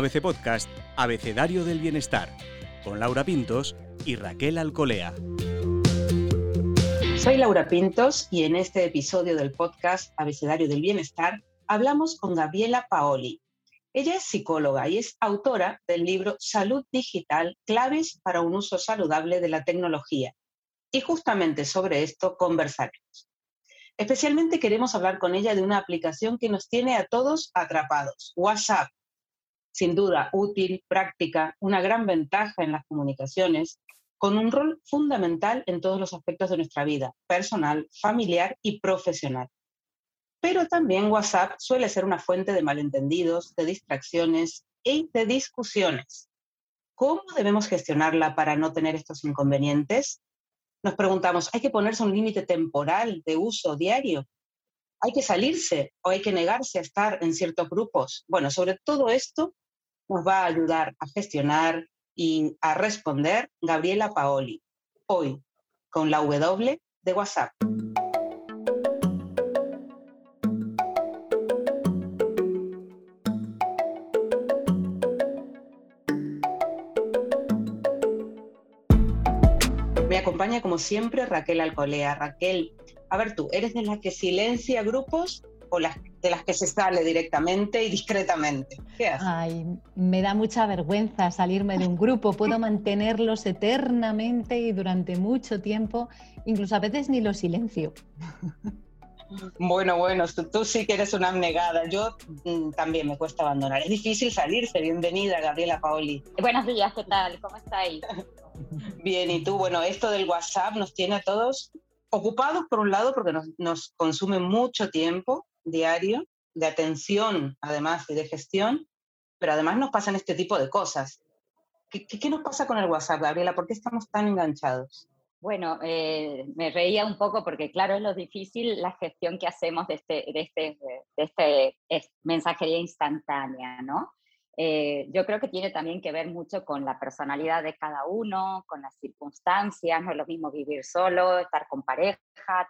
ABC Podcast, Abecedario del Bienestar, con Laura Pintos y Raquel Alcolea. Soy Laura Pintos y en este episodio del podcast Abecedario del Bienestar hablamos con Gabriela Paoli. Ella es psicóloga y es autora del libro Salud Digital, claves para un uso saludable de la tecnología. Y justamente sobre esto conversaremos. Especialmente queremos hablar con ella de una aplicación que nos tiene a todos atrapados, WhatsApp. Sin duda útil, práctica, una gran ventaja en las comunicaciones, con un rol fundamental en todos los aspectos de nuestra vida, personal, familiar y profesional. Pero también WhatsApp suele ser una fuente de malentendidos, de distracciones y de discusiones. ¿Cómo debemos gestionarla para no tener estos inconvenientes? Nos preguntamos, ¿hay que ponerse un límite temporal de uso diario? ¿Hay que salirse o hay que negarse a estar en ciertos grupos? Bueno, sobre todo esto nos va a ayudar a gestionar y a responder Gabriela Paoli, hoy con la W de WhatsApp. acompaña como siempre Raquel Alcolea. Raquel, a ver tú, ¿eres de las que silencia grupos o las, de las que se sale directamente y discretamente? ¿Qué haces? Ay, me da mucha vergüenza salirme de un grupo. Puedo mantenerlos eternamente y durante mucho tiempo, incluso a veces ni lo silencio. Bueno, bueno, tú, sí que eres una abnegada. Yo mm, también me cuesta abandonar. Es difícil salirse. Bienvenida, Gabriela Paoli. Buenos días, ¿qué tal? ¿Cómo estáis? Bien, y tú, bueno, esto del WhatsApp nos tiene a todos ocupados por un lado porque nos, consume mucho tiempo diario, de atención además y de gestión, pero además nos pasan este tipo de cosas. ¿Qué, qué, nos pasa con el WhatsApp, Gabriela? ¿Por qué estamos tan enganchados? Bueno, eh, me reía un poco porque claro, es lo difícil la gestión que hacemos de este, de este, de este mensajería instantánea, ¿no? Eh, yo creo que tiene también que ver mucho con la personalidad de cada uno, con las circunstancias, no es lo mismo vivir solo, estar con pareja,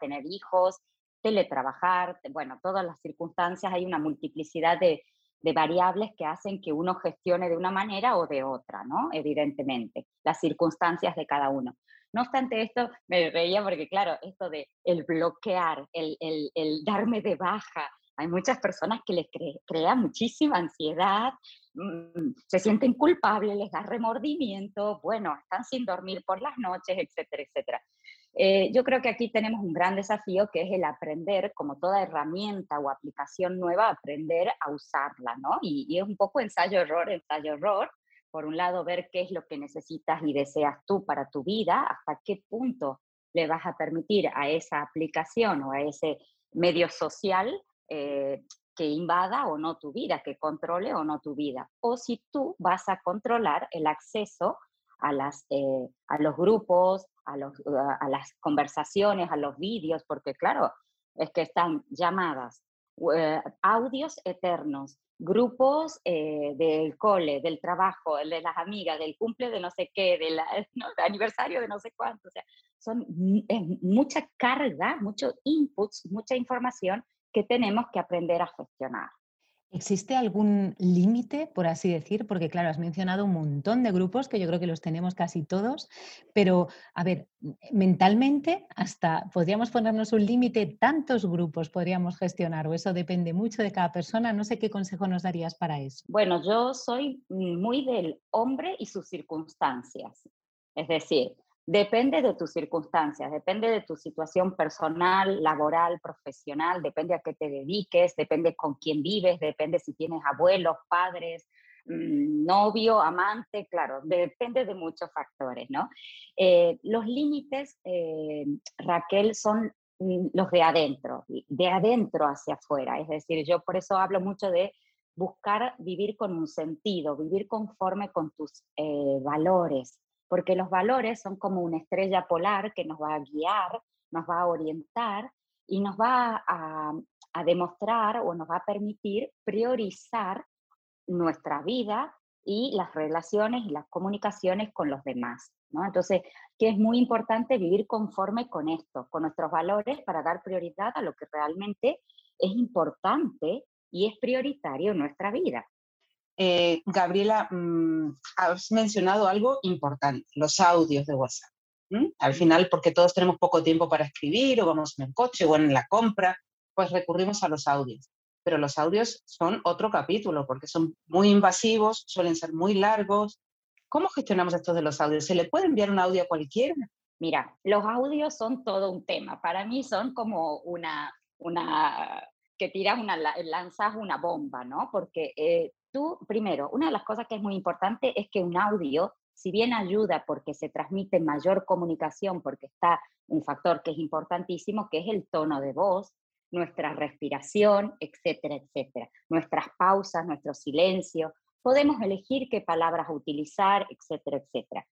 tener hijos, teletrabajar, bueno, todas las circunstancias, hay una multiplicidad de, de variables que hacen que uno gestione de una manera o de otra, ¿no? Evidentemente, las circunstancias de cada uno. No obstante esto, me reía porque, claro, esto de el bloquear, el, el, el darme de baja, hay muchas personas que les crea muchísima ansiedad, mm, se sienten culpables, les da remordimiento, bueno, están sin dormir por las noches, etcétera, etcétera. Eh, yo creo que aquí tenemos un gran desafío que es el aprender, como toda herramienta o aplicación nueva, aprender a usarla, ¿no? Y, y es un poco ensayo-error, ensayo-error. Por un lado, ver qué es lo que necesitas y deseas tú para tu vida, hasta qué punto le vas a permitir a esa aplicación o a ese medio social eh, que invada o no tu vida, que controle o no tu vida. O si tú vas a controlar el acceso a, las, eh, a los grupos, a, los, a las conversaciones, a los vídeos, porque claro, es que están llamadas, eh, audios eternos, grupos del cole, del trabajo, de las amigas, del cumple de no sé qué, del aniversario de no sé cuánto. O sea, son mucha carga, muchos inputs, mucha información que tenemos que aprender a gestionar. ¿Existe algún límite, por así decir? Porque claro, has mencionado un montón de grupos que yo creo que los tenemos casi todos, pero a ver, mentalmente hasta podríamos ponernos un límite, tantos grupos podríamos gestionar o eso depende mucho de cada persona. No sé qué consejo nos darías para eso. Bueno, yo soy muy del hombre y sus circunstancias. Es decir, Depende de tus circunstancias, depende de tu situación personal, laboral, profesional, depende a qué te dediques, depende con quién vives, depende si tienes abuelos, padres, mm, novio, amante, claro, depende de muchos factores, ¿no? Eh, los límites, eh, Raquel, son mm, los de adentro, de adentro hacia afuera, es decir, yo por eso hablo mucho de buscar vivir con un sentido, vivir conforme con tus eh, valores, porque los valores son como una estrella polar que nos va a guiar, nos va a orientar y nos va a, demostrar o nos va a permitir priorizar nuestra vida y las relaciones y las comunicaciones con los demás. ¿no? Entonces, que es muy importante vivir conforme con esto, con nuestros valores para dar prioridad a lo que realmente es importante y es prioritario en nuestra vida. Eh, Gabriela, mm, has mencionado algo importante, los audios de WhatsApp. Al final, porque todos tenemos poco tiempo para escribir o vamos en el coche o en la compra, pues recurrimos a los audios. Pero los audios son otro capítulo porque son muy invasivos, suelen ser muy largos. ¿Cómo gestionamos esto de los audios? ¿Se le puede enviar un audio a cualquiera? Mira, los audios son todo un tema. Para mí son como una, una que tiras una, lanzas una bomba, ¿no? Porque eh, tú, primero, una de las cosas que es muy importante es que un audio, si bien ayuda porque se transmite mayor comunicación, porque está un factor que es importantísimo, que es el tono de voz, nuestra respiración, etcétera, etcétera, nuestras pausas, nuestro silencio, podemos elegir qué palabras utilizar, etcétera, etcétera.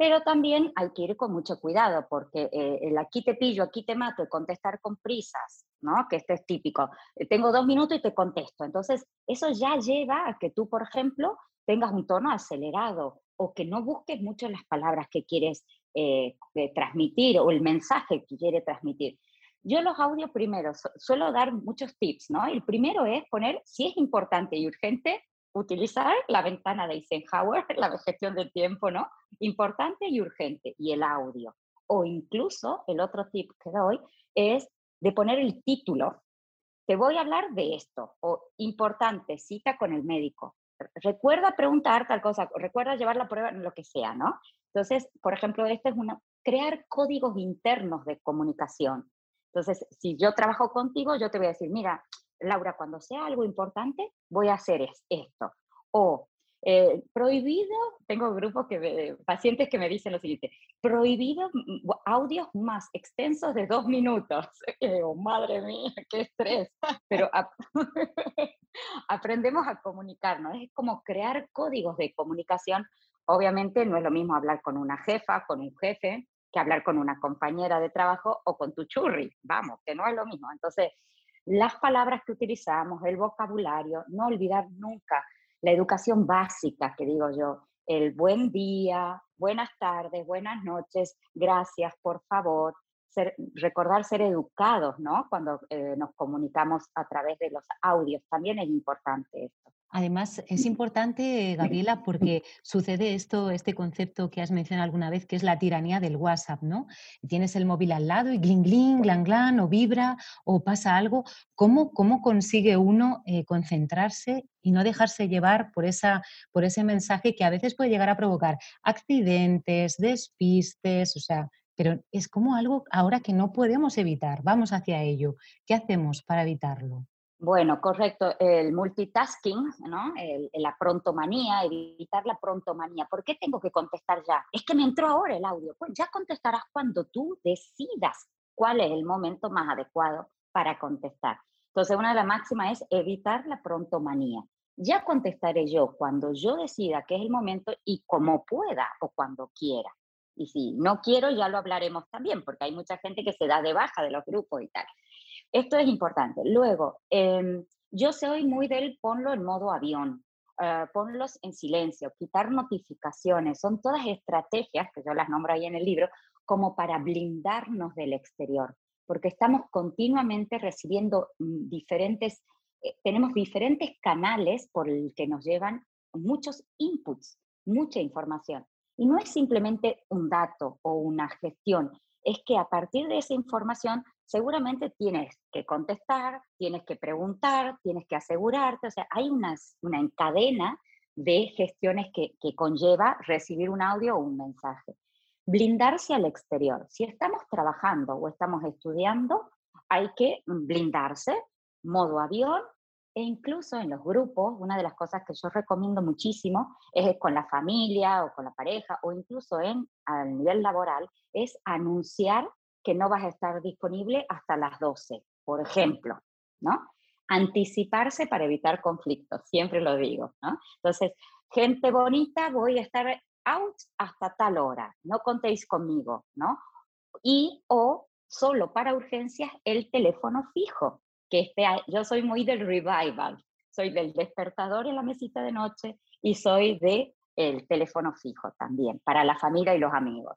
Pero también hay que ir con mucho cuidado, porque eh, el aquí te pillo, aquí te mato, contestar con prisas, ¿no? Que este es típico. Eh, tengo dos minutos y te contesto. Entonces, eso ya lleva a que tú, por ejemplo, tengas un tono acelerado o que no busques mucho las palabras que quieres eh, transmitir o el mensaje que quiere transmitir. Yo los audios primero suelo dar muchos tips, ¿no? El primero es poner, si es importante y urgente, utilizar la ventana de Eisenhower, la gestión del tiempo, ¿no? Importante y urgente, y el audio. O incluso, el otro tip que doy es de poner el título. Te voy a hablar de esto, o importante, cita con el médico. Recuerda preguntar tal cosa, recuerda llevar la prueba, lo que sea, ¿no? Entonces, por ejemplo, este es una, crear códigos internos de comunicación. Entonces, si yo trabajo contigo, yo te voy a decir, mira, Laura, cuando sea algo importante, voy a hacer esto. O eh, prohibido, tengo grupos que pacientes que me dicen lo siguiente, prohibido audios más extensos de dos minutos. Oh, madre mía, qué estrés. Pero aprendemos a comunicarnos, es como crear códigos de comunicación. Obviamente no es lo mismo hablar con una jefa, con un jefe, que hablar con una compañera de trabajo o con tu churri. Vamos, que no es lo mismo. Entonces, las palabras que utilizamos, el vocabulario, no olvidar nunca la educación básica, que digo yo, el buen día, buenas tardes, buenas noches, gracias, por favor, recordar ser educados, ¿no? Cuando eh, nos comunicamos a través de los audios, también es importante esto. Además, es importante, Gabriela, porque sucede esto, este concepto que has mencionado alguna vez, que es la tiranía del WhatsApp, ¿no? Tienes el móvil al lado y gling, gling, glan, glan, o vibra, o pasa algo. ¿Cómo, cómo consigue uno eh, concentrarse y no dejarse llevar por, esa, por ese mensaje que a veces puede llegar a provocar accidentes, despistes, o sea, pero es como algo ahora que no podemos evitar, vamos hacia ello. ¿Qué hacemos para evitarlo? Bueno, correcto. El multitasking, ¿no? la prontomanía, evitar la prontomanía. ¿Por qué tengo que contestar ya? Es que me entró ahora el audio. Pues ya contestarás cuando tú decidas cuál es el momento más adecuado para contestar. Entonces, una de las máximas es evitar la prontomanía. Ya contestaré yo cuando yo decida que es el momento y como pueda o cuando quiera. Y si no quiero, ya lo hablaremos también, porque hay mucha gente que se da de baja de los grupos y tal. Esto es importante. Luego, em, yo soy muy del ponlo en modo avión, uh, ponlos en silencio, quitar notificaciones, son todas estrategias, que yo las nombro ahí en el libro, como para blindarnos del exterior, porque estamos continuamente recibiendo mm, diferentes, eh, tenemos diferentes canales por el que nos llevan muchos inputs, mucha información. Y no es simplemente un dato o una gestión, es que a partir de esa información seguramente tienes que contestar, tienes que preguntar, tienes que asegurarte, o sea, hay una encadena de gestiones que, que conlleva recibir un audio o un mensaje. Blindarse al exterior. Si estamos trabajando o estamos estudiando, hay que blindarse, modo avión, e incluso en los grupos, una de las cosas que yo recomiendo muchísimo es con la familia o con la pareja o incluso en, a nivel laboral, es anunciar que no vas a estar disponible hasta las 12, por ejemplo, ¿no? Anticiparse para evitar conflictos, siempre lo digo, ¿no? Entonces, gente bonita, voy a estar out hasta tal hora, no contéis conmigo, ¿no? Y o solo para urgencias el teléfono fijo, que esté, yo soy muy del revival, soy del despertador en la mesita de noche y soy de el teléfono fijo también, para la familia y los amigos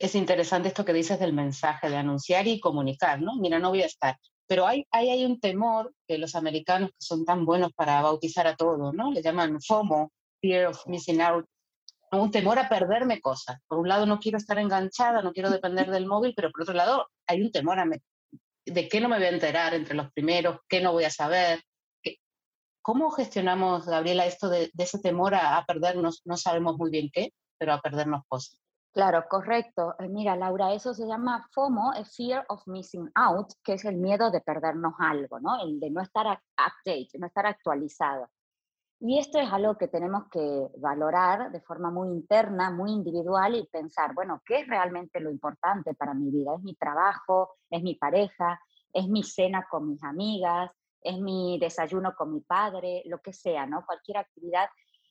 es interesante esto que dices del mensaje, de anunciar y comunicar, ¿no? Mira, no voy a estar, pero hay, hay, hay un temor que los americanos que son tan buenos para bautizar a todo, ¿no? Le llaman FOMO, Fear of Missing Out, un temor a perderme cosas. Por un lado no quiero estar enganchada, no quiero depender del móvil, pero por otro lado hay un temor a de qué no me voy a enterar entre los primeros, qué no voy a saber. ¿Cómo gestionamos, Gabriela, esto de, ese temor a, perdernos? No sabemos muy bien qué, pero a perdernos cosas. Claro, correcto. Eh, mira, Laura, eso se llama FOMO, Fear of Missing Out, que es el miedo de perdernos algo, ¿no? El de no estar update, no estar actualizado. Y esto es algo que tenemos que valorar de forma muy interna, muy individual y pensar, bueno, ¿qué es realmente lo importante para mi vida? ¿Es mi trabajo? ¿Es mi pareja? ¿Es mi cena con mis amigas? ¿Es mi desayuno con mi padre? Lo que sea, ¿no? Cualquier actividad.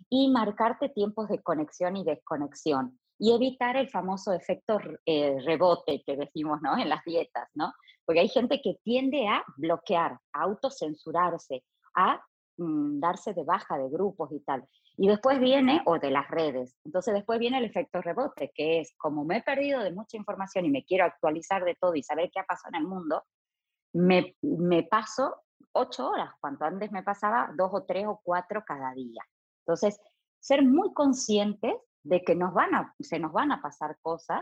Y marcarte tiempos de conexión y desconexión. Y evitar el famoso efecto eh, rebote que decimos, ¿no? En las dietas, ¿no? Porque hay gente que tiende a bloquear, a autocensurarse, a Mm, darse de baja de grupos y tal. Y después viene, o de las redes, entonces después viene el efecto rebote, que es como me he perdido de mucha información y me quiero actualizar de todo y saber qué ha pasado en el mundo, me, me paso ocho horas, cuando antes me pasaba dos o tres o cuatro cada día. Entonces, ser muy conscientes de que nos van a, se nos van a pasar cosas.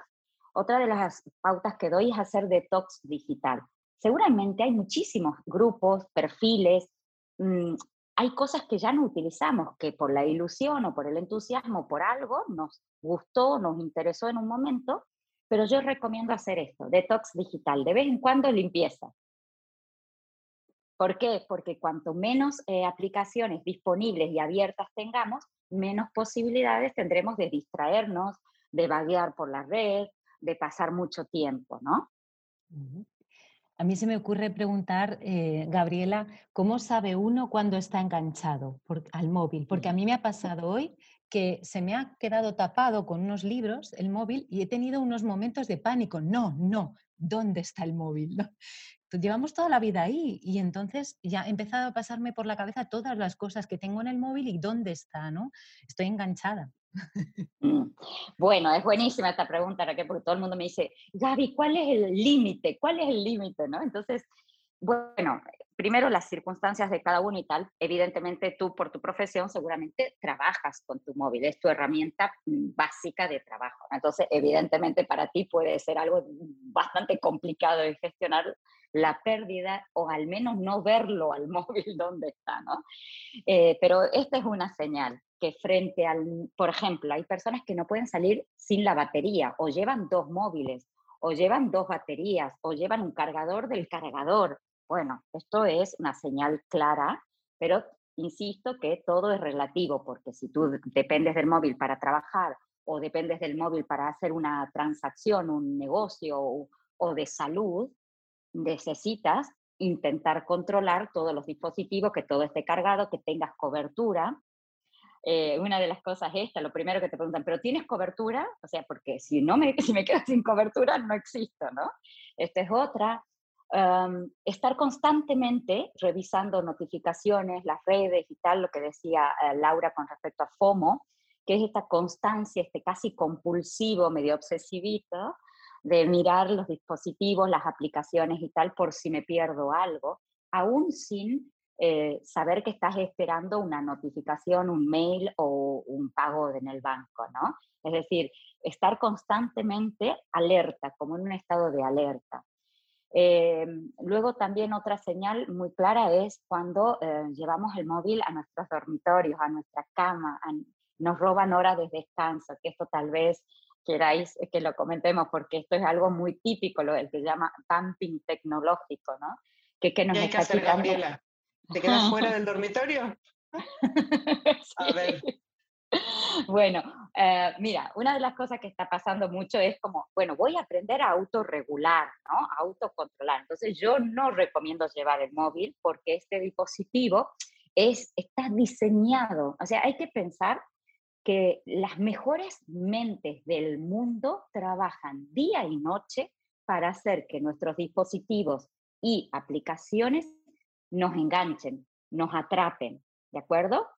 Otra de las pautas que doy es hacer detox digital. Seguramente hay muchísimos grupos, perfiles, mm, hay cosas que ya no utilizamos, que por la ilusión o por el entusiasmo, por algo, nos gustó, nos interesó en un momento, pero yo recomiendo hacer esto, detox digital, de vez en cuando limpieza. ¿Por qué? Porque cuanto menos eh, aplicaciones disponibles y abiertas tengamos, menos posibilidades tendremos de distraernos, de vaguear por la red, de pasar mucho tiempo, ¿no? A mí se me ocurre preguntar, eh, Gabriela, ¿cómo sabe uno cuando está enganchado al móvil? Porque a mí me ha pasado hoy que se me ha quedado tapado con unos libros el móvil y he tenido unos momentos de pánico. No, no, ¿dónde está el móvil? Llevamos toda la vida ahí y entonces ya he empezado a pasarme por la cabeza todas las cosas que tengo en el móvil y dónde está, ¿no? Estoy enganchada. Mm. Bueno, es buenísima esta pregunta, Raquel, porque todo el mundo me dice, Gaby, ¿cuál es el límite? ¿Cuál es el límite? ¿no? Entonces, bueno, primero las circunstancias de cada uno y tal. Evidentemente tú por tu profesión seguramente trabajas con tu móvil, es tu herramienta mm, básica de trabajo. Entonces, evidentemente para ti puede ser algo bastante complicado de gestionar la pérdida o al menos no verlo al móvil donde está, ¿no? Eh, pero esta es una señal que frente al, por ejemplo, hay personas que no pueden salir sin la batería o llevan dos móviles o llevan dos baterías o llevan un cargador del cargador. Bueno, esto es una señal clara, pero insisto que todo es relativo, porque si tú dependes del móvil para trabajar o dependes del móvil para hacer una transacción, un negocio o, o de salud, necesitas intentar controlar todos los dispositivos, que todo esté cargado, que tengas cobertura eh, una de las cosas es esta, lo primero que te preguntan, ¿pero tienes cobertura? O sea, porque si, no me, si me quedo sin cobertura, no existo, ¿no? Esta es otra. estar constantemente revisando notificaciones, las redes y tal, lo que decía eh, Laura con respecto a FOMO, que es esta constancia, este casi compulsivo, medio obsesivito, de mirar los dispositivos, las aplicaciones y tal, por si me pierdo algo, aún sin eh, saber que estás esperando una notificación, un mail o un pago en el banco, ¿no? Es decir, estar constantemente alerta, como en un estado de alerta. Eh, luego también otra señal muy clara es cuando eh, llevamos el móvil a nuestros dormitorios, a nuestra cama, nos roban horas de descanso, que esto tal vez queráis que lo comentemos porque esto es algo muy típico, lo que se llama pumping tecnológico, ¿no? Que, que nos está quitando... ¿Te quedas fuera del dormitorio? A ver. Bueno, eh, mira, una de las cosas que está pasando mucho es como, bueno, voy a aprender a autorregular, ¿no? A autocontrolar. Entonces yo no recomiendo llevar el móvil porque este dispositivo es, está diseñado, o sea, hay que pensar que las mejores mentes del mundo trabajan día y noche para hacer que nuestros dispositivos y aplicaciones nos enganchen, nos atrapen, ¿de acuerdo?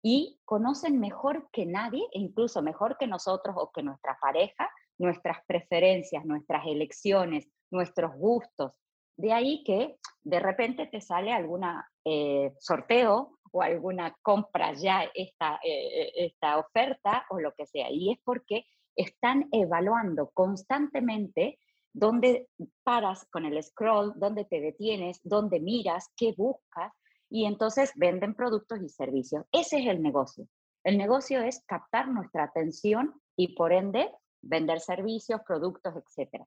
Y conocen mejor que nadie, e incluso mejor que nosotros o que nuestra pareja, nuestras preferencias, nuestras elecciones, nuestros gustos, De ahí que de repente te sale alguna eh, sorteo o alguna compra ya esta, eh, esta oferta o lo que sea. Y es porque están evaluando constantemente dónde paras con el scroll, dónde te detienes, dónde miras, qué buscas, y entonces venden productos y servicios. Ese es el negocio. El negocio es captar nuestra atención y por ende vender servicios, productos, etc.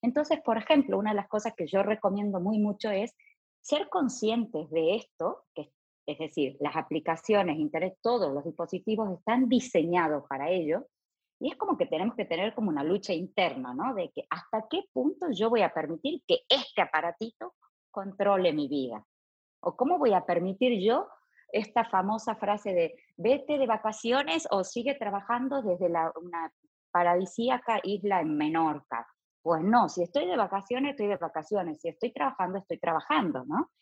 Entonces, por ejemplo, una de las cosas que yo recomiendo muy mucho es ser conscientes de esto, que es decir, las aplicaciones, Internet, todos los dispositivos están diseñados para ello, y es como que tenemos que tener como una lucha interna, ¿no? De que hasta qué punto yo voy a permitir que este aparatito controle mi vida. O cómo voy a permitir yo esta famosa frase de vete de vacaciones o sigue trabajando desde la, una paradisíaca isla en Menorca. Pues no, si estoy de vacaciones, estoy de vacaciones. Si estoy trabajando, estoy trabajando, ¿no?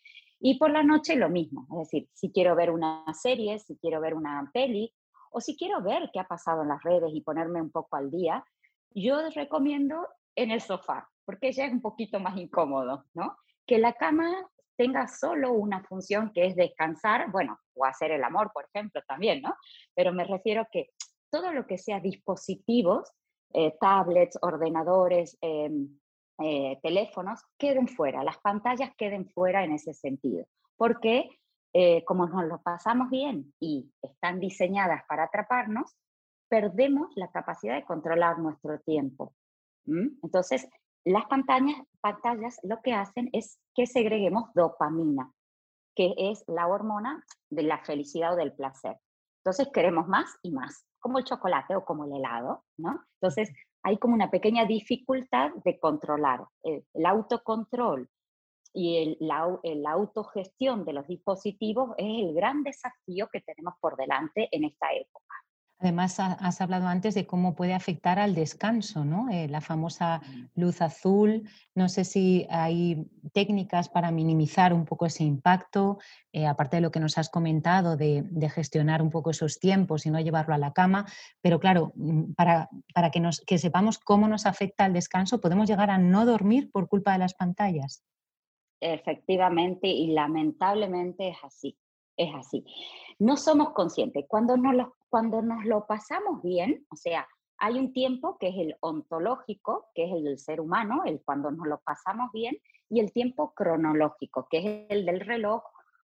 Y por la noche lo mismo. Es decir, si quiero ver una serie, si quiero ver una peli, o si quiero ver qué ha pasado en las redes y ponerme un poco al día, yo recomiendo en el sofá, porque ya es un poquito más incómodo, ¿no? Que la cama tenga solo una función que es descansar, bueno, o hacer el amor, por ejemplo, también, ¿no? Pero me refiero que todo lo que sea dispositivos, eh, tablets, ordenadores, em, eh, teléfonos, queden fuera, las pantallas queden fuera en ese sentido, porque eh, como nos lo pasamos bien y están diseñadas para atraparnos, perdemos la capacidad de controlar nuestro tiempo. Entonces, las pantallas, pantallas lo que hacen es que segreguemos dopamina, que es la hormona de la felicidad o del placer. Entonces queremos más y más, como el chocolate o como el helado, ¿no? Entonces hay como una pequeña dificultad de controlar. El, el autocontrol y el, la, autogestión de los dispositivos es el gran desafío que tenemos por delante en esta época. Además, has hablado antes de cómo puede afectar al descanso, ¿no? Eh, la famosa luz azul. No sé si hay técnicas para minimizar un poco ese impacto, eh, aparte de lo que nos has comentado de, de, gestionar un poco esos tiempos y no llevarlo a la cama. Pero claro, mm, para, para que, nos, que sepamos cómo nos afecta el descanso, podemos llegar a no dormir por culpa de las pantallas. Efectivamente y lamentablemente es así, es así. No somos conscientes. Cuando nos, lo, cuando nos lo pasamos bien, o sea, hay un tiempo que es el ontológico, que es el del ser humano, el cuando nos lo pasamos bien, y el tiempo cronológico, que es el del reloj,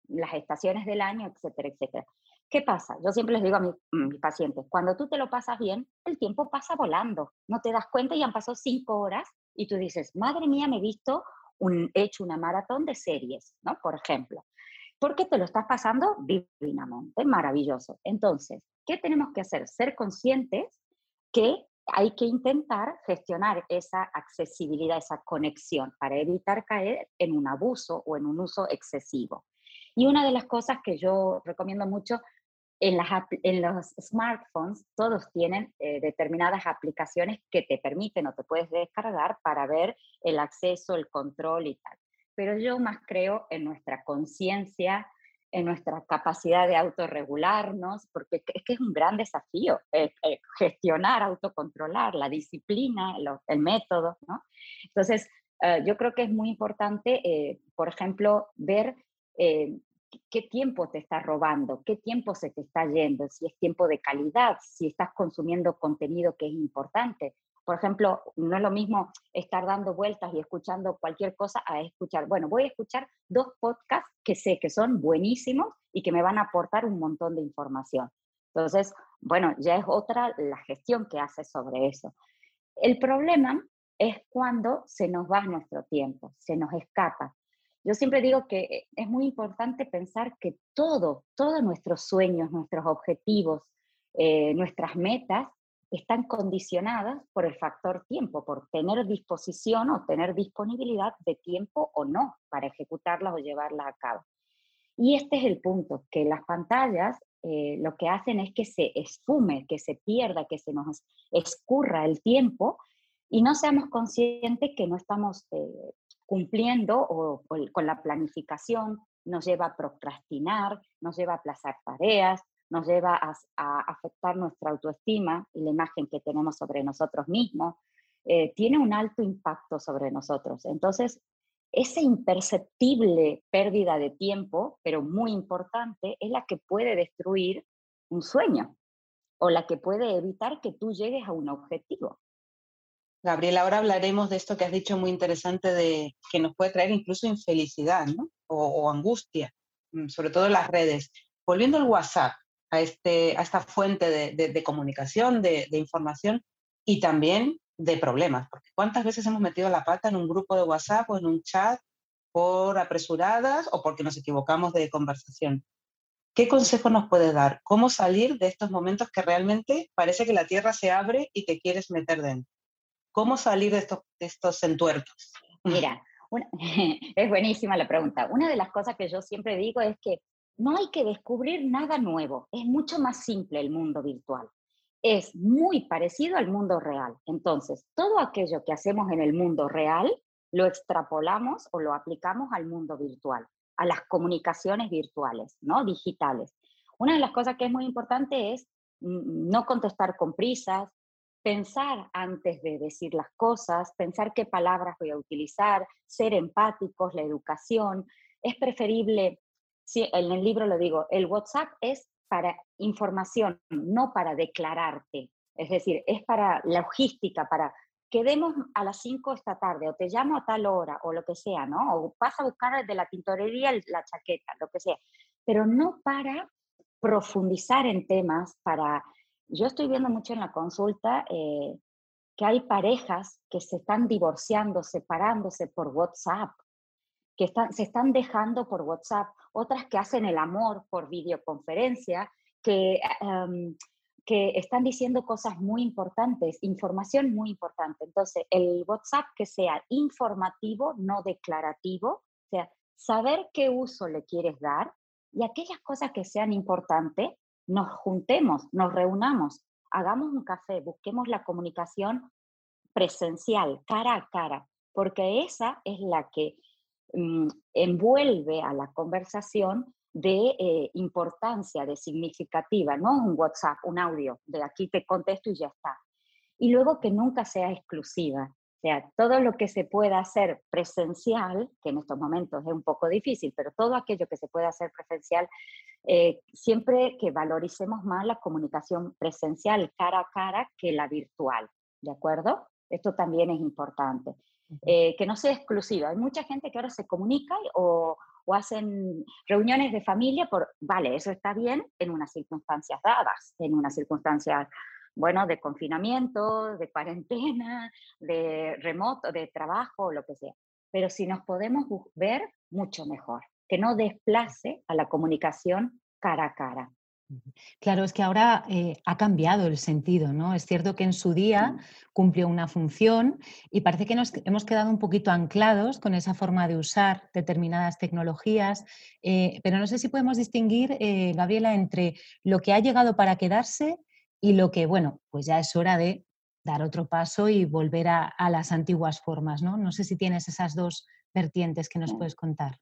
las estaciones del año, etcétera, etcétera. ¿Qué pasa? Yo siempre les digo a mis, mis, pacientes, cuando tú te lo pasas bien, el tiempo pasa volando, no te das cuenta y han pasado cinco horas y tú dices, madre mía, me he visto un, hecho una maratón de series, ¿no? Por ejemplo. Porque te lo estás pasando divinamente, maravilloso. Entonces, ¿qué tenemos que hacer? Ser conscientes que hay que intentar gestionar esa accesibilidad, esa conexión para evitar caer en un abuso o en un uso excesivo. Y una de las cosas que yo recomiendo mucho en, los smartphones todos tienen eh, determinadas aplicaciones que te permiten o te puedes descargar para ver el acceso, el control y tal. Pero yo más creo en nuestra conciencia, en nuestra capacidad de autorregularnos, porque es que es un gran desafío eh, eh, gestionar, autocontrolar, la disciplina, el método, ¿no? Entonces, yo creo que es muy importante, por ejemplo, ver qué tiempo te está robando, qué tiempo se te está yendo, si es tiempo de calidad, si estás consumiendo contenido que es importante. Por ejemplo, no es lo mismo estar dando vueltas y escuchando cualquier cosa a escuchar, bueno, voy a escuchar dos podcasts que sé que son buenísimos y que me van a aportar un montón de información. Entonces, bueno, ya es otra la gestión que hace sobre eso. El problema es cuando se nos va nuestro tiempo, se nos escapa. Yo siempre digo que es muy importante pensar que todo, todos nuestros sueños, nuestros objetivos, eh, nuestras metas están condicionadas por el factor tiempo, por tener disposición o tener disponibilidad de tiempo o no para ejecutarlas o llevarlas a cabo. Y este es el punto, que las pantallas eh, lo que hacen es que se esfume, que se pierda, que se nos escurra el tiempo y no seamos conscientes que no estamos cumpliendo o, con la planificación, nos lleva a procrastinar, nos lleva a aplazar tareas, nos lleva a, afectar nuestra autoestima y la imagen que tenemos sobre nosotros mismos, eh, tiene un alto impacto sobre nosotros. Entonces, esa imperceptible pérdida de tiempo, pero muy importante, es la que puede destruir un sueño o la que puede evitar que tú llegues a un objetivo. Gabriela, ahora hablaremos de esto que has dicho muy interesante de que nos puede traer incluso infelicidad o, angustia, mm, sobre todo las redes. Volviendo al WhatsApp, a, este, a esta fuente de, comunicación, de, información y también de problemas, cuántas veces hemos metido la pata en un grupo de WhatsApp o en un chat por apresuradas o porque nos equivocamos de conversación. ¿Qué consejo nos puede dar? ¿Cómo salir de estos momentos que realmente parece que la tierra se abre y te quieres meter dentro? ¿Cómo salir de estos entuertos? Mira, es buenísima la pregunta. Una de las cosas que yo siempre digo es que no hay que descubrir nada nuevo, es mucho más simple el mundo virtual. Es muy parecido al mundo real. Entonces, todo aquello que hacemos en el mundo real lo extrapolamos o lo aplicamos al mundo virtual a las comunicaciones virtuales, ¿no? Digitales. Una de las cosas que es muy importante es mm, no contestar con prisas, pensar antes de decir las cosas, pensar qué palabras voy a utilizar, ser empáticos, la educación. Es preferible, sí, en el libro lo digo, el WhatsApp es para información, no para declararte. Es decir, es para logística, para quedemos a las 5 esta tarde, o te llamo a tal hora, o lo que sea, ¿no? O vas a buscar desde la tintorería la chaqueta, lo que sea, pero no para profundizar en temas, para... Yo estoy viendo mucho en la consulta eh, que hay parejas que se están divorciando, separándose por WhatsApp, que están, se están dejando por WhatsApp, otras que hacen el amor por videoconferencia, que em, que están diciendo cosas muy importantes, información muy importante. Entonces, el WhatsApp que sea informativo, no declarativo, o sea, saber qué uso le quieres dar y aquellas cosas que sean importantes, nos juntemos, nos reunamos, hagamos un café, busquemos la comunicación presencial, cara a cara, porque esa es la que mm, envuelve a la conversación de eh, importancia, de significativa, no un WhatsApp, un audio, de aquí te contesto y ya está. Y luego que nunca sea exclusiva, o sea, todo lo que se pueda hacer presencial, que en estos momentos es un poco difícil, pero todo aquello que se pueda hacer presencial, eh, siempre que valoricemos más la comunicación presencial cara a cara que la virtual, ¿de acuerdo? Esto también es importante. Eh, que no sea exclusiva. Hay mucha gente que ahora se comunica o, o hacen reuniones de familia por, vale, eso está bien en unas circunstancias dadas, en unas circunstancias, bueno, de confinamiento, de cuarentena, de remoto, de trabajo, lo que sea. Pero si nos podemos ver, mucho mejor, que no desplace a la comunicación cara a cara. Claro, es que ahora eh, ha cambiado el sentido, ¿no? Es cierto que en su día cumplió una función y parece que nos hemos quedado un poquito anclados con esa forma de usar determinadas tecnologías, eh, pero no sé si podemos distinguir, eh, Gabriela, entre lo que ha llegado para quedarse y lo que, bueno, pues ya es hora de dar otro paso y volver a, a las antiguas formas, ¿no? No sé si tienes esas dos vertientes que nos puedes contar.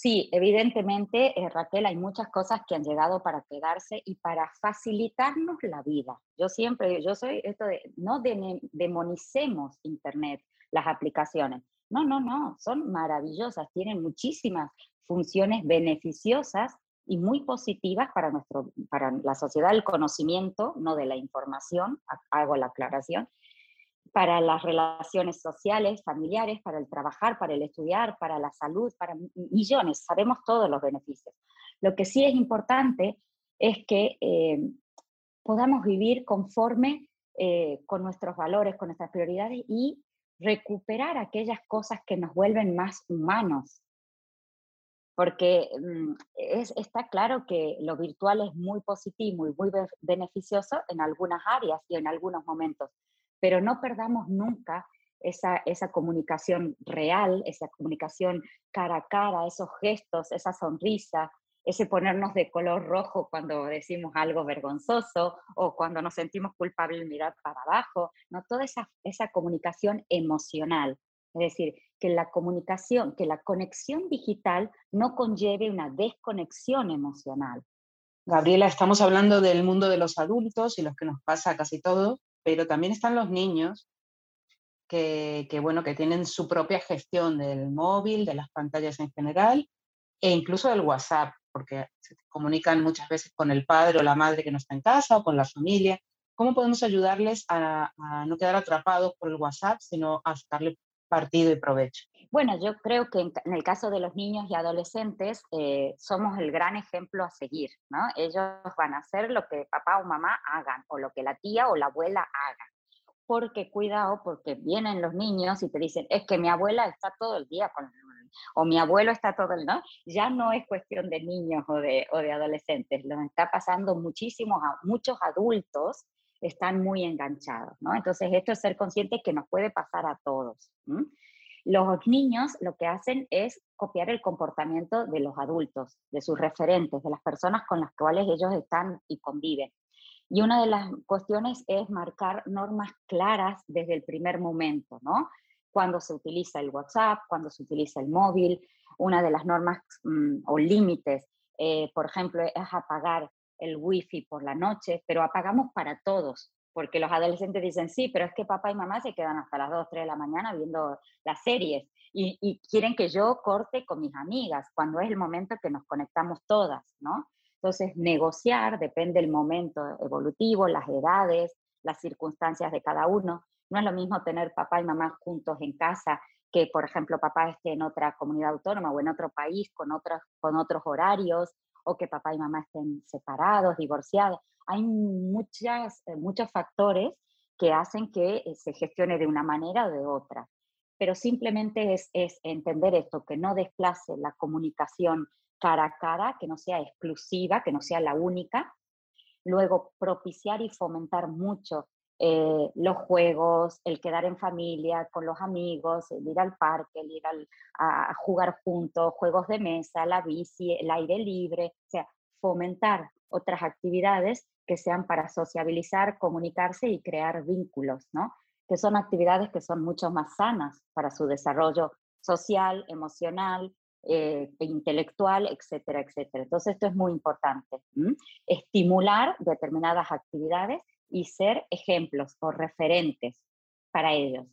Sí, evidentemente, eh, Raquel, hay muchas cosas que han llegado para quedarse y para facilitarnos la vida. Yo siempre, yo soy esto de, no demonicemos Internet, las aplicaciones. No, no, no, son maravillosas, tienen muchísimas funciones beneficiosas y muy positivas para, nuestro, para la sociedad del conocimiento, no de la información, hago la aclaración, para las relaciones sociales, familiares, para el trabajar, para el estudiar, para la salud, para millones, sabemos todos los beneficios. Lo que sí es importante es que eh, podamos vivir conforme eh, con nuestros valores, con nuestras prioridades y recuperar aquellas cosas que nos vuelven más humanos. Porque mm, es, está claro que lo virtual es muy positivo y muy beneficioso en algunas áreas y en algunos momentos, pero no perdamos nunca esa, esa comunicación real, esa comunicación cara a cara, esos gestos, esa sonrisa, ese ponernos de color rojo cuando decimos algo vergonzoso o cuando nos sentimos culpables mirar para abajo, no toda esa, esa comunicación emocional. Es decir, que la comunicación, que la conexión digital no conlleve una desconexión emocional. Gabriela, estamos hablando del mundo de los adultos y los que nos pasa casi todo, pero también están los niños que, bueno, que tienen su propia gestión del móvil, de las pantallas en general e incluso del WhatsApp, porque se comunican muchas veces con el padre o la madre que no está en casa o con la familia. ¿Cómo podemos ayudarles a, no quedar atrapados por el WhatsApp, sino a sacarle partido y provecho? Bueno, yo creo que en, el caso de los niños y adolescentes eh, somos el gran ejemplo a seguir, ¿no? Ellos van a hacer lo que papá o mamá hagan o lo que la tía o la abuela hagan porque cuidado, porque vienen los niños y te dicen, es que mi abuela está todo el día con o mi abuelo está todo el, ¿no? Ya no es cuestión de niños o de, adolescentes, lo está pasando muchísimos, muchos adultos están muy enganchados, ¿no? Entonces esto es ser consciente que nos puede pasar a todos. Los niños lo que hacen es copiar el comportamiento de los adultos, de sus referentes, de las personas con las cuales ellos están y conviven. Y una de las cuestiones es marcar normas claras desde el primer momento, ¿no? Cuando se utiliza el WhatsApp, cuando se utiliza el móvil, una de las normas mm, o límites, eh, por ejemplo, es apagar el wifi por la noche, pero apagamos para todos, porque los adolescentes dicen, sí, pero es que papá y mamá se quedan hasta las 2, 3 de la mañana viendo las series y, quieren que yo corte con mis amigas, cuando es el momento que nos conectamos todas, ¿no? Entonces, negociar depende del momento evolutivo, las edades, las circunstancias de cada uno. No es lo mismo tener papá y mamá juntos en casa que, por ejemplo, papá esté en otra comunidad autónoma o en otro país con otros, con otros horarios o que papá y mamá estén separados, divorciados. Hay muchas, eh, muchos factores que hacen que eh, se gestione de una manera o de otra. Pero simplemente es, es entender esto, que no desplace la comunicación cara a cara, que no sea exclusiva, que no sea la única. Luego, propiciar y fomentar mucho eh, los juegos, el quedar en familia, con los amigos, el ir al parque, el ir a, jugar juntos, juegos de mesa, la bici, el aire libre, o sea, fomentar otras actividades que sean para sociabilizar, comunicarse y crear vínculos, ¿no? Que son actividades que son mucho más sanas para su desarrollo social, emocional, eh, intelectual, etcétera, etcétera. Entonces esto es muy importante, estimular determinadas actividades y ser ejemplos o referentes para ellos.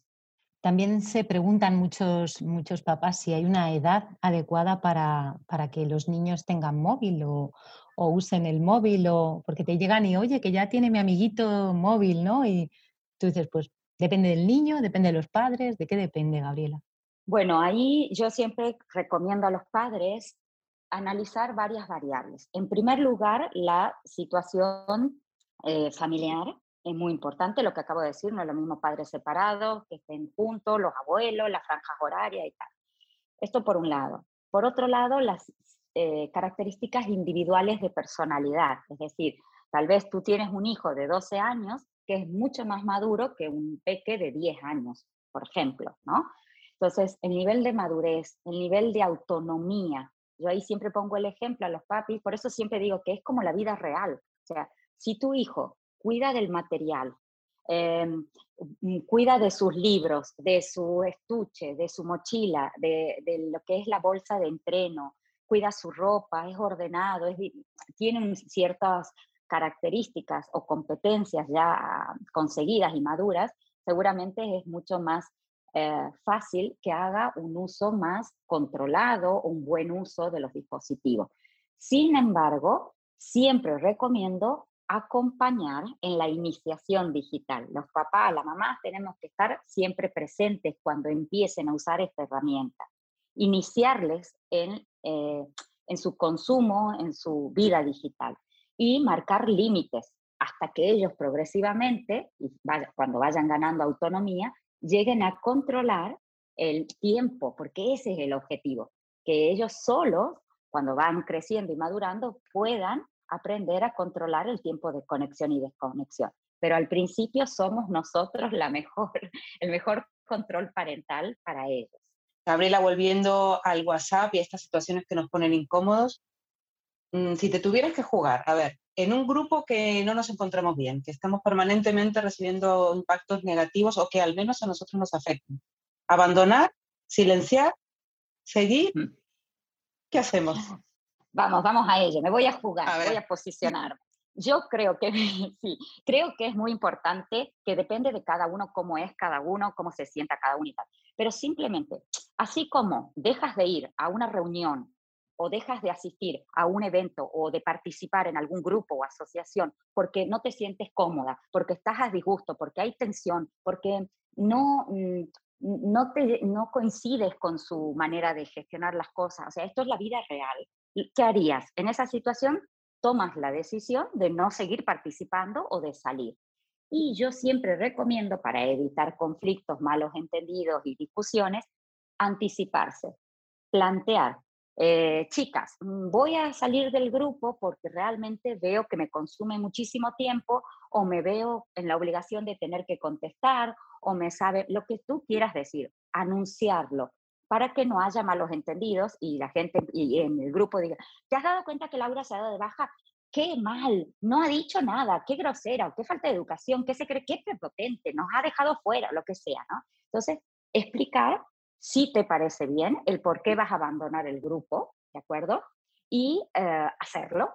También se preguntan muchos, muchos papás si hay una edad adecuada para, para que los niños tengan móvil o, o, usen el móvil, o porque te llegan y oye, que ya tiene mi amiguito móvil, ¿no? Y tú dices, pues depende del niño, depende de los padres, ¿de qué depende, Gabriela? Bueno, ahí yo siempre recomiendo a los padres analizar varias variables. En primer lugar, la situación eh, familiar es muy importante, lo que acabo de decir, no es lo mismo padres separados, que estén juntos, los abuelos, las franjas horarias y tal. Esto por un lado. Por otro lado, las eh, características individuales de personalidad, es decir, tal vez tú tienes un hijo de 12 años que es mucho más maduro que un peque de 10 años, por ejemplo, ¿no? Entonces, el nivel de madurez, el nivel de autonomía, yo ahí siempre pongo el ejemplo a los papis, por eso siempre digo que es como la vida real. O sea, si tu hijo cuida del material, em, mm, cuida de sus libros, de su estuche, de su mochila, de, lo que es la bolsa de entreno, cuida su ropa, es ordenado, es, tiene ciertas características o competencias ya conseguidas y maduras, seguramente es mucho más eh, fácil que haga un uso más controlado, un buen uso de los dispositivos. Sin embargo, siempre recomiendo acompañar en la iniciación digital. Los papás, las mamás tenemos que estar siempre presentes cuando empiecen a usar esta herramienta. Iniciarles en, eh, en su consumo, en su vida digital y marcar límites hasta que ellos progresivamente, cuando vayan ganando autonomía, lleguen a controlar el tiempo, porque ese es el objetivo, que ellos solos, cuando van creciendo y madurando, puedan aprender a controlar el tiempo de conexión y desconexión. Pero al principio somos nosotros la mejor, el mejor control parental para ellos. Gabriela, volviendo al WhatsApp y a estas situaciones que nos ponen incómodos, mm, si te tuvieras que jugar, a ver, en un grupo que no nos encontramos bien, que estamos permanentemente recibiendo impactos negativos o que al menos a nosotros nos afectan. Abandonar, silenciar, seguir. ¿Qué hacemos? Vamos, vamos a ello. Me voy a jugar, voy a posicionar. yo creo que sí, creo que es muy importante que depende de cada uno cómo es cada uno, cómo se sienta cada uno y tal. Pero simplemente, así como dejas de ir a una reunión o dejas de asistir a un evento o de participar en algún grupo o asociación porque no te sientes cómoda, porque estás a disgusto, porque hay tensión, porque no, mm, no, te, no coincides con su manera de gestionar las cosas. O sea, esto es la vida real. ¿Qué harías? En esa situación tomas la decisión de no seguir participando o de salir. Y yo siempre recomiendo, para evitar conflictos, malos entendidos y discusiones, anticiparse, plantear eh, chicas, mm, voy a salir del grupo porque realmente veo que me consume muchísimo tiempo o me veo en la obligación de tener que contestar o me sabe lo que tú quieras decir, anunciarlo para que no haya malos entendidos y la gente y en el grupo diga, ¿te has dado cuenta que Laura se ha dado de baja? Qué mal, no ha dicho nada, qué grosera, qué falta de educación, qué se cree, qué prepotente, nos ha dejado fuera, lo que sea, ¿no? Entonces, explicar si te parece bien, el por qué vas a abandonar el grupo, ¿de acuerdo? Y eh, hacerlo,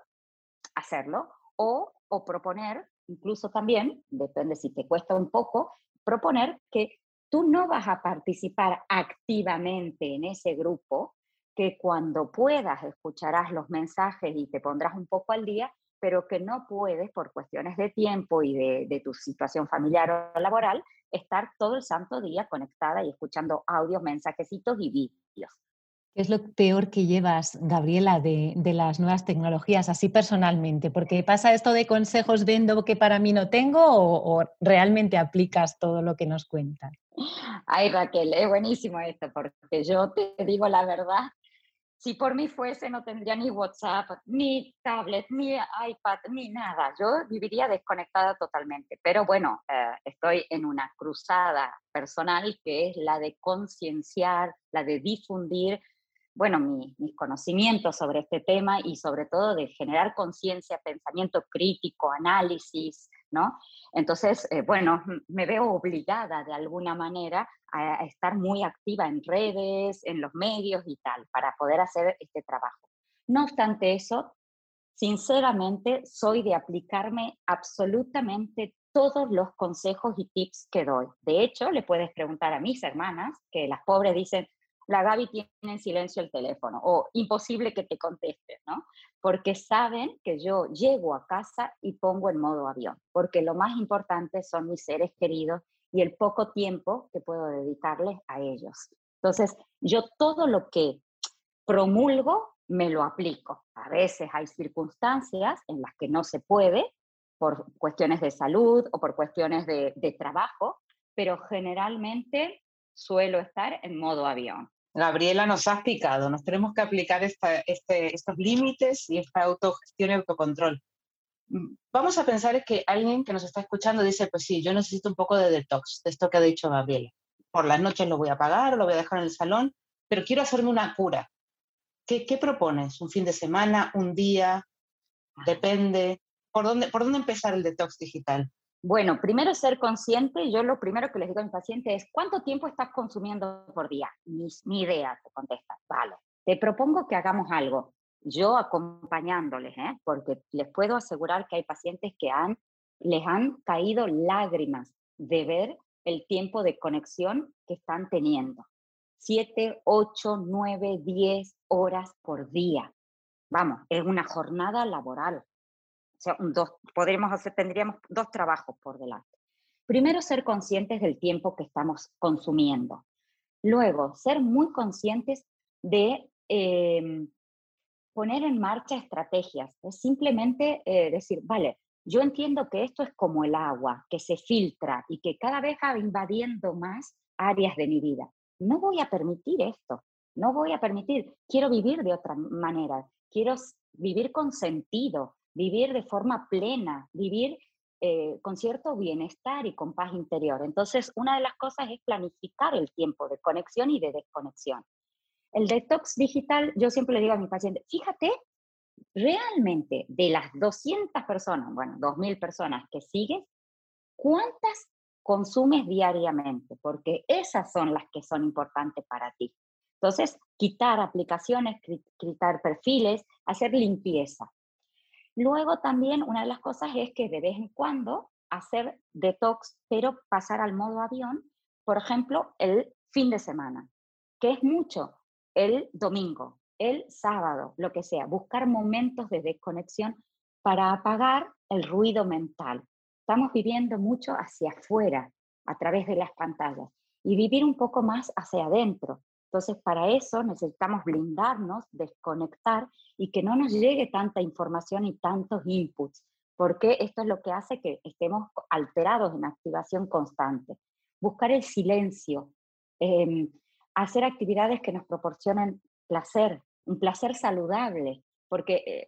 hacerlo, o, o proponer, incluso también, depende si te cuesta un poco, proponer que tú no vas a participar activamente en ese grupo, que cuando puedas escucharás los mensajes y te pondrás un poco al día, pero que no puedes por cuestiones de tiempo y de, tu situación familiar o laboral estar todo el santo día conectada y escuchando audios, mensajecitos y vídeos. ¿Qué es lo peor que llevas, Gabriela, de, las nuevas tecnologías, así personalmente? Porque pasa esto de consejos vendo que para mí no tengo o, o realmente aplicas todo lo que nos cuentas. Ay, Raquel, es buenísimo esto, porque yo te digo la verdad, si por mí fuese, no tendría ni WhatsApp, ni tablet, ni iPad, ni nada. Yo viviría desconectada totalmente. Pero bueno, eh, estoy en una cruzada personal que es la de concienciar, la de difundir, bueno, mis conocimientos sobre este tema y sobre todo de generar conciencia, pensamiento crítico, análisis, ¿no? Entonces, eh, bueno, me veo obligada de alguna manera a estar muy activa en redes, en los medios y tal, para poder hacer este trabajo. No obstante eso, sinceramente soy de aplicarme absolutamente todos los consejos y tips que doy. De hecho, le puedes preguntar a mis hermanas, que las pobres dicen, la Gaby tiene en silencio el teléfono o imposible que te conteste, ¿no? Porque saben que yo llego a casa y pongo en modo avión, porque lo más importante son mis seres queridos y el poco tiempo que puedo dedicarles a ellos. Entonces, yo todo lo que promulgo me lo aplico. A veces hay circunstancias en las que no se puede por cuestiones de salud o por cuestiones de, de trabajo, pero generalmente suelo estar en modo avión. Gabriela nos ha explicado, nos tenemos que aplicar este, estos límites y esta autogestión y autocontrol. Mm, vamos a pensar que alguien que nos está escuchando dice, pues sí, yo necesito un poco de detox, de esto que ha dicho Gabriela. Por las noches lo voy a pagar, lo voy a dejar en el salón, pero quiero hacerme una cura. ¿Qué, qué propones? ¿Un fin de semana? ¿Un día? ¿Depende? ¿Por dónde, ¿Por dónde empezar el detox digital? Bueno, primero ser consciente. Yo lo primero que les digo a mi paciente es, ¿cuánto tiempo estás consumiendo por día? Ni, idea, te contesta. Vale, te propongo que hagamos algo. Yo acompañándoles, ¿eh? porque les puedo asegurar que hay pacientes que han, les han caído lágrimas de ver el tiempo de conexión que están teniendo. Siete, ocho, nueve, diez horas por día. Vamos, es una jornada laboral sea, dos, podríamos hacer, tendríamos dos trabajos por delante. Primero, ser conscientes del tiempo que estamos consumiendo. Luego, ser muy conscientes de em, poner en marcha estrategias. Es simplemente eh, decir, vale, yo entiendo que esto es como el agua, que se filtra y que cada vez va invadiendo más áreas de mi vida. No voy a permitir esto, no voy a permitir, quiero vivir de otra manera, quiero vivir con sentido, vivir de forma plena, vivir eh, con cierto bienestar y con paz interior. Entonces, una de las cosas es planificar el tiempo de conexión y de desconexión. El detox digital, yo siempre le digo a mi paciente, fíjate, realmente de las 200 personas, bueno, 2.000 personas que sigues, ¿cuántas consumes diariamente? Porque esas son las que son importantes para ti. Entonces, quitar aplicaciones, quitar perfiles, hacer limpieza. Luego también una de las cosas es que de vez en cuando hacer detox, pero pasar al modo avión, por ejemplo, el fin de semana, que es mucho, el domingo, el sábado, lo que sea, buscar momentos de desconexión para apagar el ruido mental. Estamos viviendo mucho hacia afuera, a través de las pantallas, y vivir un poco más hacia adentro. Entonces, para eso necesitamos blindarnos, desconectar y que no nos llegue tanta información y tantos inputs, porque esto es lo que hace que estemos alterados en activación constante. Buscar el silencio, em, hacer actividades que nos proporcionen placer, un placer saludable, porque, eh,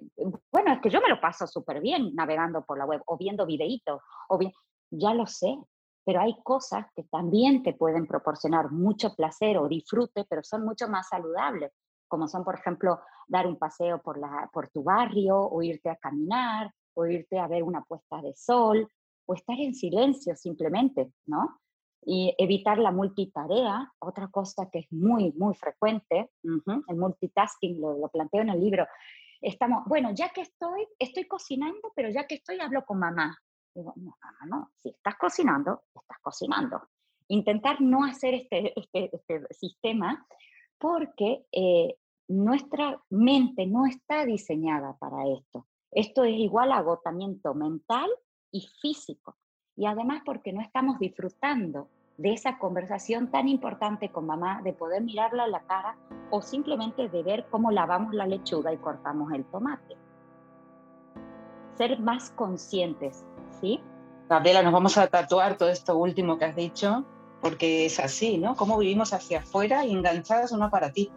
bueno, es que yo me lo paso súper bien navegando por la web o viendo videitos, o bien, ya lo sé, pero hay cosas que también te pueden proporcionar mucho placer o disfrute, pero son mucho más saludables, como son, por ejemplo, dar un paseo por, la, por tu barrio, o irte a caminar, o irte a ver una puesta de sol, o estar en silencio simplemente, ¿no? y evitar la multitarea, otra cosa que es muy, muy frecuente, el multitasking, lo, planteo en el libro. Estamos, bueno, ya que estoy, estoy cocinando, pero ya que estoy, hablo con mamá. Digo, no, mamá, no, si estás cocinando, estás cocinando. Intentar no hacer este, este, este sistema porque eh, nuestra mente no está diseñada para esto. Esto es igual a agotamiento mental y físico y además porque no estamos disfrutando de esa conversación tan importante con mamá, de poder mirarla a la cara o simplemente de ver cómo lavamos la lechuga y cortamos el tomate. Ser más conscientes, Gabriela, nos vamos a tatuar todo esto último que has dicho, porque es así, ¿no? Cómo vivimos hacia afuera y enganchadas a un aparatito.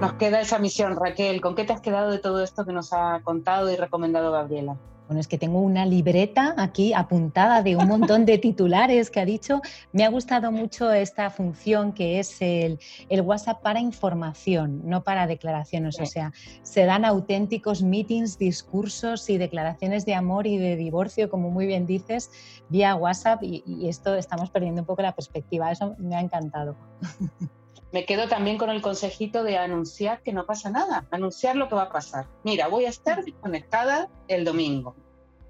Nos queda esa misión, Raquel. ¿Con qué te has quedado de todo esto que nos ha contado y recomendado Gabriela? Bueno, es que tengo una libreta aquí apuntada de un montón de titulares que ha dicho. Me ha gustado mucho esta función que es el, WhatsApp para información, no para declaraciones. O sea, se dan auténticos meetings, discursos y declaraciones de amor y de divorcio, como muy bien dices, vía WhatsApp y, y esto estamos perdiendo un poco la perspectiva. Eso me ha encantado. Me quedo también con el consejito de anunciar que no pasa nada, anunciar lo que va a pasar. Mira, voy a estar desconectada el domingo.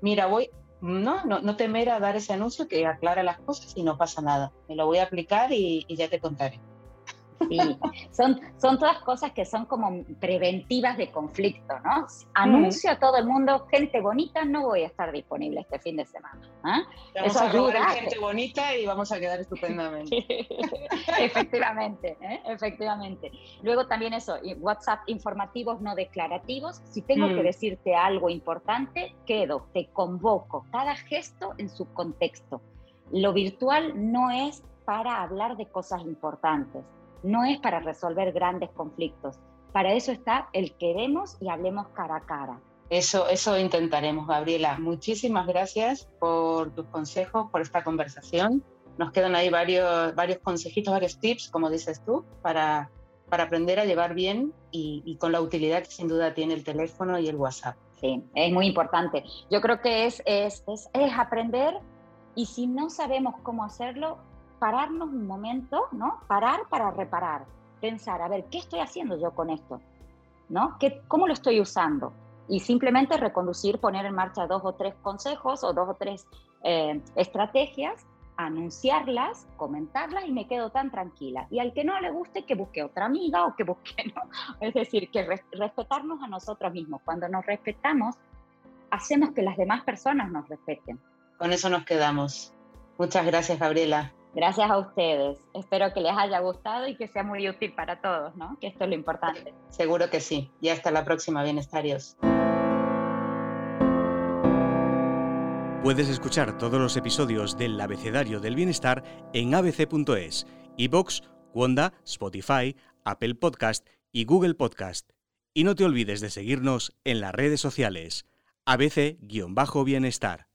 Mira, voy, no, no, no temer a dar ese anuncio que aclara las cosas y no pasa nada. Me lo voy a aplicar y ya te contaré. Sí, son, son todas cosas que son como preventivas de conflicto, ¿no? Anuncio a todo el mundo, gente bonita, no voy a estar disponible este fin de semana. ¿ah? Eso ayuda. gente bonita y vamos a quedar estupendamente. efectivamente, ¿eh? efectivamente. Luego también eso, WhatsApp informativos no declarativos. Si tengo que mm. decirte algo importante, quedo, te convoco. Cada gesto en su contexto. Lo virtual no es para hablar de cosas importantes no es para resolver grandes conflictos. Para eso está el queremos y hablemos cara a cara. Eso, eso intentaremos, Gabriela. Muchísimas gracias por tus consejos, por esta conversación. Nos quedan ahí varios, varios consejitos, varios tips, como dices tú, para, para aprender a llevar bien y, con la utilidad que sin duda tiene el teléfono y el WhatsApp. Sí, es muy importante. Yo creo que es, es, es, es aprender y si no sabemos cómo hacerlo, pararnos un momento, ¿no? Parar para reparar, pensar, a ver, ¿qué estoy haciendo yo con esto? ¿No? ¿Qué, ¿Cómo lo estoy usando? Y simplemente reconducir, poner en marcha dos o tres consejos o dos o tres eh, estrategias, anunciarlas, comentarlas y me quedo tan tranquila. Y al que no le guste, que busque otra amiga o que busque, ¿no? Es decir, que respetarnos a nosotros mismos. Cuando nos respetamos, hacemos que las demás personas nos respeten. Con eso nos quedamos. Muchas gracias, Gabriela. Gracias a ustedes. Espero que les haya gustado y que sea muy útil para todos, ¿no? Que esto es lo importante. Seguro que sí. Y hasta la próxima, bienestarios. Puedes escuchar todos los episodios del Abecedario del Bienestar en abc.es, iBox, Wanda, Spotify, Apple Podcast y Google Podcast. Y no te olvides de seguirnos en las redes sociales. ABC-Bienestar.